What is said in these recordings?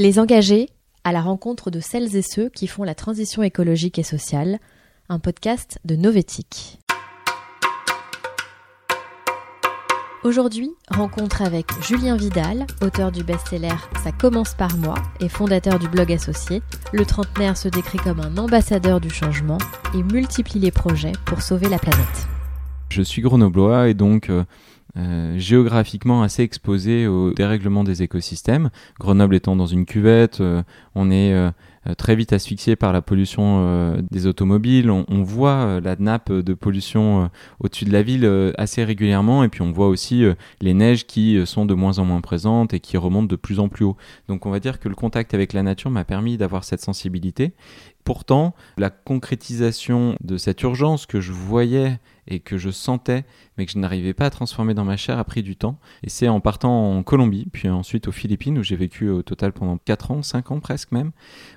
Les engagés à la rencontre de celles et ceux qui font la transition écologique et sociale, un podcast de Novetic. Aujourd'hui, rencontre avec Julien Vidal, auteur du best-seller Ça commence par moi et fondateur du blog associé. Le trentenaire se décrit comme un ambassadeur du changement et multiplie les projets pour sauver la planète. Je suis grenoblois et donc euh, euh, géographiquement assez exposé au dérèglement des écosystèmes. Grenoble étant dans une cuvette, euh, on est euh, très vite asphyxié par la pollution des automobiles. On, voit euh, la nappe de pollution au-dessus de la ville assez régulièrement et puis on voit aussi les neiges qui sont de moins en moins présentes et qui remontent de plus en plus haut. Donc on va dire que le contact avec la nature m'a permis d'avoir cette sensibilité. Pourtant, la concrétisation de cette urgence que je voyais et que je sentais, mais que je n'arrivais pas à transformer dans ma chair, a pris du temps. Et c'est en partant en Colombie, puis ensuite aux Philippines, où j'ai vécu au total pendant 4 ans, 5 ans presque même,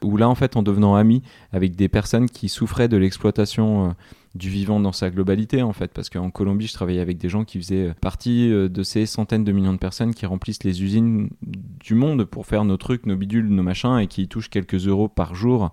où là, en fait, en devenant ami avec des personnes qui souffraient de l'exploitation euh, du vivant dans sa globalité, en fait, parce qu'en Colombie, je travaillais avec des gens qui faisaient euh, partie euh, de ces centaines de millions de personnes qui remplissent les usines du monde pour faire nos trucs, nos bidules, nos machins, et qui touchent quelques euros par jour,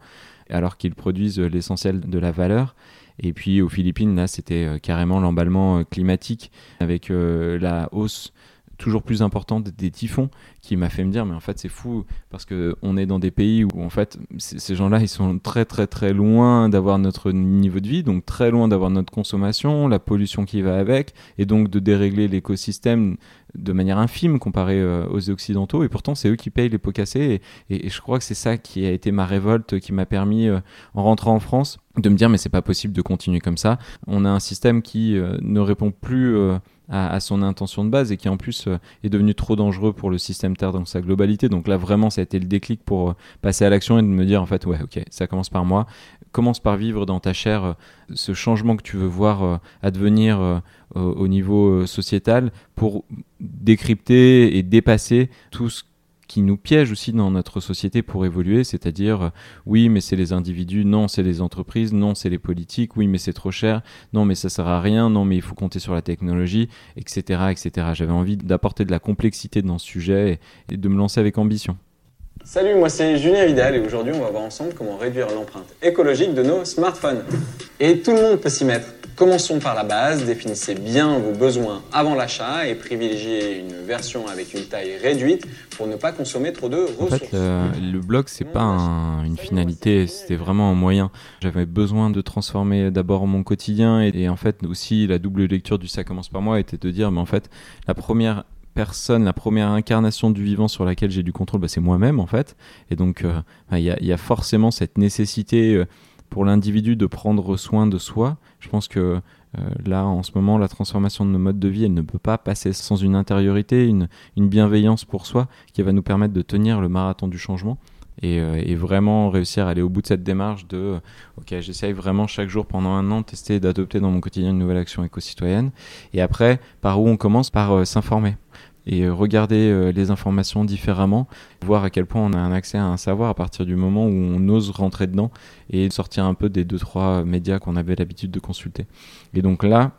alors qu'ils produisent l'essentiel de la valeur. Et puis aux Philippines, là, c'était euh, carrément l'emballement euh, climatique avec euh, la hausse toujours plus importante des typhons qui m'a fait me dire mais en fait c'est fou parce que on est dans des pays où en fait ces gens-là ils sont très très très loin d'avoir notre niveau de vie donc très loin d'avoir notre consommation la pollution qui va avec et donc de dérégler l'écosystème de manière infime comparé aux occidentaux et pourtant c'est eux qui payent les pots cassés et, je crois que c'est ça qui a été ma révolte qui m'a permis en rentrant en France de me dire mais c'est pas possible de continuer comme ça. On a un système qui euh, ne répond plus euh, à, son intention de base et qui en plus euh, est devenu trop dangereux pour le système Terre dans sa globalité. Donc là vraiment ça a été le déclic pour passer à l'action et de me dire en fait ouais ok ça commence par moi. Commence par vivre dans ta chair ce changement que tu veux voir advenir au niveau sociétal pour décrypter et dépasser tout ce qui nous piège aussi dans notre société pour évoluer, c'est-à-dire euh, oui mais c'est les individus, non c'est les entreprises, non c'est les politiques, oui mais c'est trop cher, non mais ça sert à rien, non mais il faut compter sur la technologie, etc. etc. J'avais envie d'apporter de la complexité dans ce sujet et, de me lancer avec ambition. Salut, moi c'est Julien Vidal et aujourd'hui on va voir ensemble comment réduire l'empreinte écologique de nos smartphones. Et tout le monde peut s'y mettre. Commençons par la base, définissez bien vos besoins avant l'achat et privilégiez une version avec une taille réduite pour ne pas consommer trop de ressources. En fait, le blog, c'est pas une finalité, c'était vraiment un moyen. J'avais besoin de transformer d'abord mon quotidien et, en fait aussi la double lecture du ça commence par moi était de dire, mais en fait, la première personne, la première incarnation du vivant sur laquelle j'ai du contrôle, bah, c'est moi-même en fait. Et donc, euh, bah, il y, a forcément cette nécessité euh, pour l'individu de prendre soin de soi. Je pense que euh, là, en ce moment, la transformation de nos modes de vie, elle ne peut pas passer sans une intériorité, une, bienveillance pour soi qui va nous permettre de tenir le marathon du changement. Euh, et, vraiment réussir à aller au bout de cette démarche de euh, ok j'essaye vraiment chaque jour pendant un an tester d'adopter dans mon quotidien une nouvelle action éco-citoyenne et après par où on commence? Par s'informer et euh, regarder euh, les informations différemment, voir à quel point on a un accès à un savoir à partir du moment où on ose rentrer dedans et sortir un peu des deux trois médias qu'on avait l'habitude de consulter. Et donc là,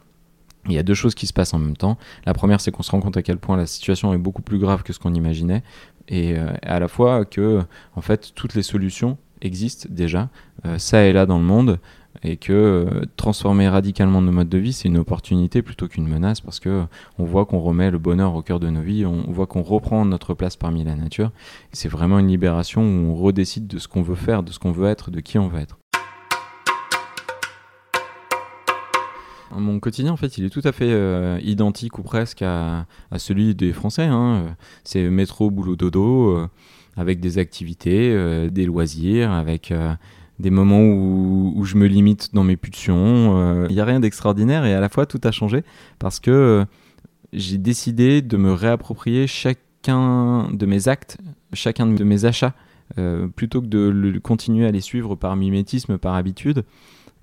il y a deux choses qui se passent en même temps. La première, c'est qu'on se rend compte à quel point la situation est beaucoup plus grave que ce qu'on imaginait, et euh, à la fois que, en fait, toutes les solutions existent déjà, ça et là dans le monde, et que euh, transformer radicalement nos modes de vie, c'est une opportunité plutôt qu'une menace parce que on voit qu'on remet le bonheur au cœur de nos vies, on voit qu'on reprend notre place parmi la nature. C'est vraiment une libération où on redécide de ce qu'on veut faire, de ce qu'on veut être, de qui on veut être. Mon quotidien, en fait, il est tout à fait euh, identique ou presque à, celui des Français. Hein. C'est métro, boulot, dodo, euh, avec des activités, des loisirs, avec des moments où, je me limite dans mes pulsions. Il euh, n'y a rien d'extraordinaire et à la fois tout a changé parce que euh, j'ai décidé de me réapproprier chacun de mes actes, chacun de mes achats, euh, plutôt que de continuer à les suivre par mimétisme, par habitude.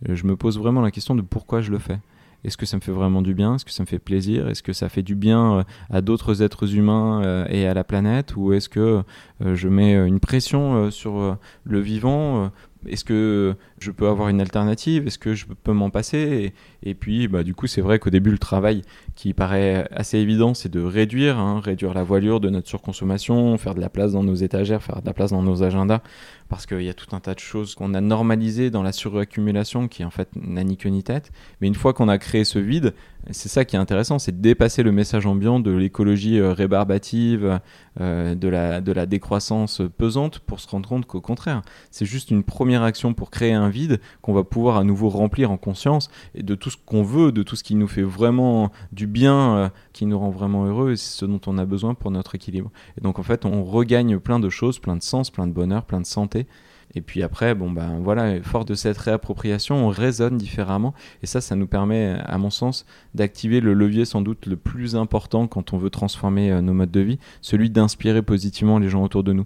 Je me pose vraiment la question de pourquoi je le fais. Est-ce que ça me fait vraiment du bien? Est-ce que ça me fait plaisir? Est-ce que ça fait du bien à d'autres êtres humains et à la planète? Ou est-ce que je mets une pression sur le vivant est-ce que je peux avoir une alternative? Est-ce que je peux m'en passer? Et, puis, bah, du coup, c'est vrai qu'au début, le travail qui paraît assez évident, c'est de réduire, hein, réduire la voilure de notre surconsommation, faire de la place dans nos étagères, faire de la place dans nos agendas, parce qu'il y a tout un tas de choses qu'on a normalisées dans la suraccumulation qui en fait n'a ni queue ni tête. Mais une fois qu'on a créé ce vide, c'est ça qui est intéressant, c'est de dépasser le message ambiant de l'écologie euh, rébarbative, euh, de, la, de la décroissance pesante pour se rendre compte qu'au contraire, c'est juste une première action pour créer un vide qu'on va pouvoir à nouveau remplir en conscience et de tout ce qu'on veut, de tout ce qui nous fait vraiment du bien, euh, qui nous rend vraiment heureux, et c'est ce dont on a besoin pour notre équilibre. Et donc en fait, on regagne plein de choses, plein de sens, plein de bonheur, plein de santé. Et puis après, bon ben voilà, fort de cette réappropriation, on raisonne différemment. Et ça, ça nous permet, à mon sens, d'activer le levier sans doute le plus important quand on veut transformer euh, nos modes de vie, celui d'inspirer positivement les gens autour de nous.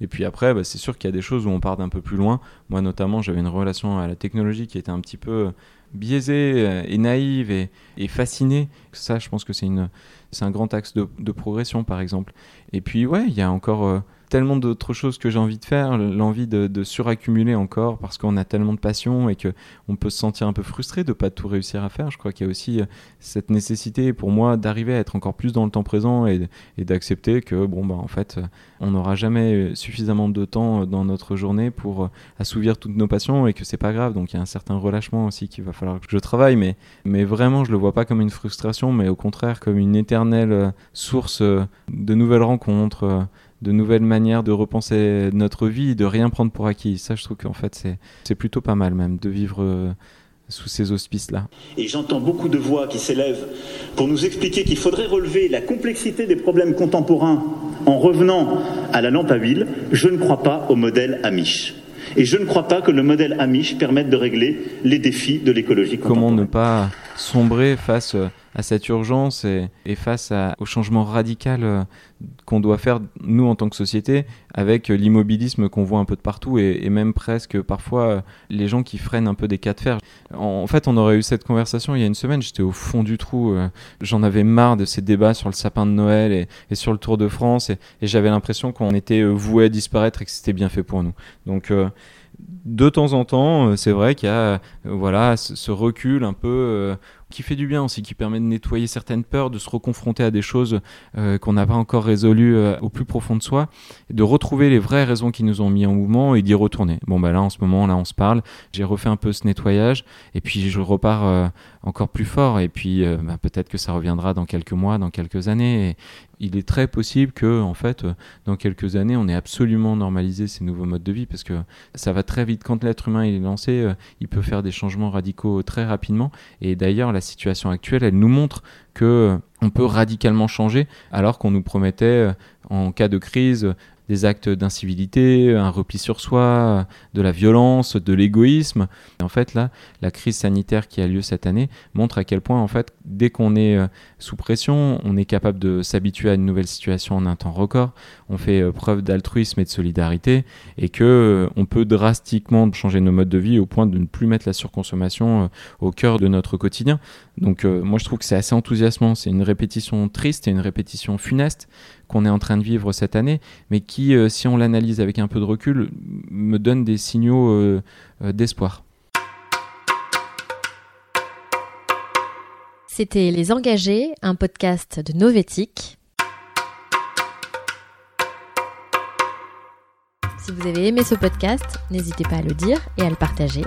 Et puis après, bah, c'est sûr qu'il y a des choses où on part d'un peu plus loin. Moi, notamment, j'avais une relation à la technologie qui était un petit peu euh, biaisée euh, et naïve et, et fascinée. Ça, je pense que c'est un grand axe de, progression, par exemple. Et puis, ouais, il y a encore tellement d'autres choses que j'ai envie de faire, l'envie de, suraccumuler encore parce qu'on a tellement de passion et que on peut se sentir un peu frustré de pas tout réussir à faire. Je crois qu'il y a aussi euh, cette nécessité pour moi d'arriver à être encore plus dans le temps présent et, d'accepter que bon bah en fait euh, on n'aura jamais euh, suffisamment de temps dans notre journée pour assouvir toutes nos passions et que c'est pas grave. Donc il y a un certain relâchement aussi qu'il va falloir que je travaille, mais mais vraiment je le vois pas comme une frustration, mais au contraire comme une éternelle source de nouvelles rencontres de nouvelles manières de repenser notre vie, de rien prendre pour acquis. Ça, je trouve qu'en fait, c'est plutôt pas mal même de vivre euh, sous ces auspices-là. Et j'entends beaucoup de voix qui s'élèvent pour nous expliquer qu'il faudrait relever la complexité des problèmes contemporains en revenant à la lampe à huile. Je ne crois pas au modèle Amish. Et je ne crois pas que le modèle Amish permette de régler les défis de l'écologie Comment ne pas sombrer face à cette urgence et, face au changement radical euh, qu'on doit faire, nous, en tant que société, avec l'immobilisme qu'on voit un peu de partout et, même presque parfois euh, les gens qui freinent un peu des cas de fer. En, fait, on aurait eu cette conversation il y a une semaine, j'étais au fond du trou, euh, j'en avais marre de ces débats sur le sapin de Noël et, sur le Tour de France et, j'avais l'impression qu'on était voué à disparaître et que c'était bien fait pour nous. Donc, de temps en temps, c'est vrai qu'il y a voilà, ce recul un peu qui fait du bien aussi, qui permet de nettoyer certaines peurs, de se reconfronter à des choses euh, qu'on n'a pas encore résolues euh, au plus profond de soi, de retrouver les vraies raisons qui nous ont mis en mouvement et d'y retourner. Bon, bah là, en ce moment, là, on se parle. J'ai refait un peu ce nettoyage et puis je repars euh, encore plus fort. Et puis, bah, peut-être que ça reviendra dans quelques mois, dans quelques années. Et il est très possible que, en fait, dans quelques années, on ait absolument normalisé ces nouveaux modes de vie parce que ça va très vite. Quand l'être humain est lancé, il peut faire des changements radicaux très rapidement. Et d'ailleurs, la situation actuelle, elle nous montre que on peut radicalement changer alors qu'on nous promettait euh, en cas de crise des actes d'incivilité, un repli sur soi, de la violence, de l'égoïsme. En fait, là, la crise sanitaire qui a lieu cette année montre à quel point, en fait, dès qu'on est euh, sous pression, on est capable de s'habituer à une nouvelle situation en un temps record. On fait euh, preuve d'altruisme et de solidarité et que euh, on peut drastiquement changer nos modes de vie au point de ne plus mettre la surconsommation au cœur de notre quotidien. Donc, moi, je trouve que c'est assez enthousiasmant. C'est une répétition triste et une répétition funeste qu'on est en train de vivre cette année, mais qui, euh, si on l'analyse avec un peu de recul, me donne des signaux euh, euh, d'espoir. C'était Les Engagés, un podcast de Novétique. Si vous avez aimé ce podcast, n'hésitez pas à le dire et à le partager.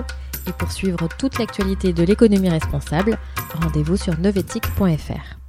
Et pour suivre toute l'actualité de l'économie responsable, rendez-vous sur novetic.fr.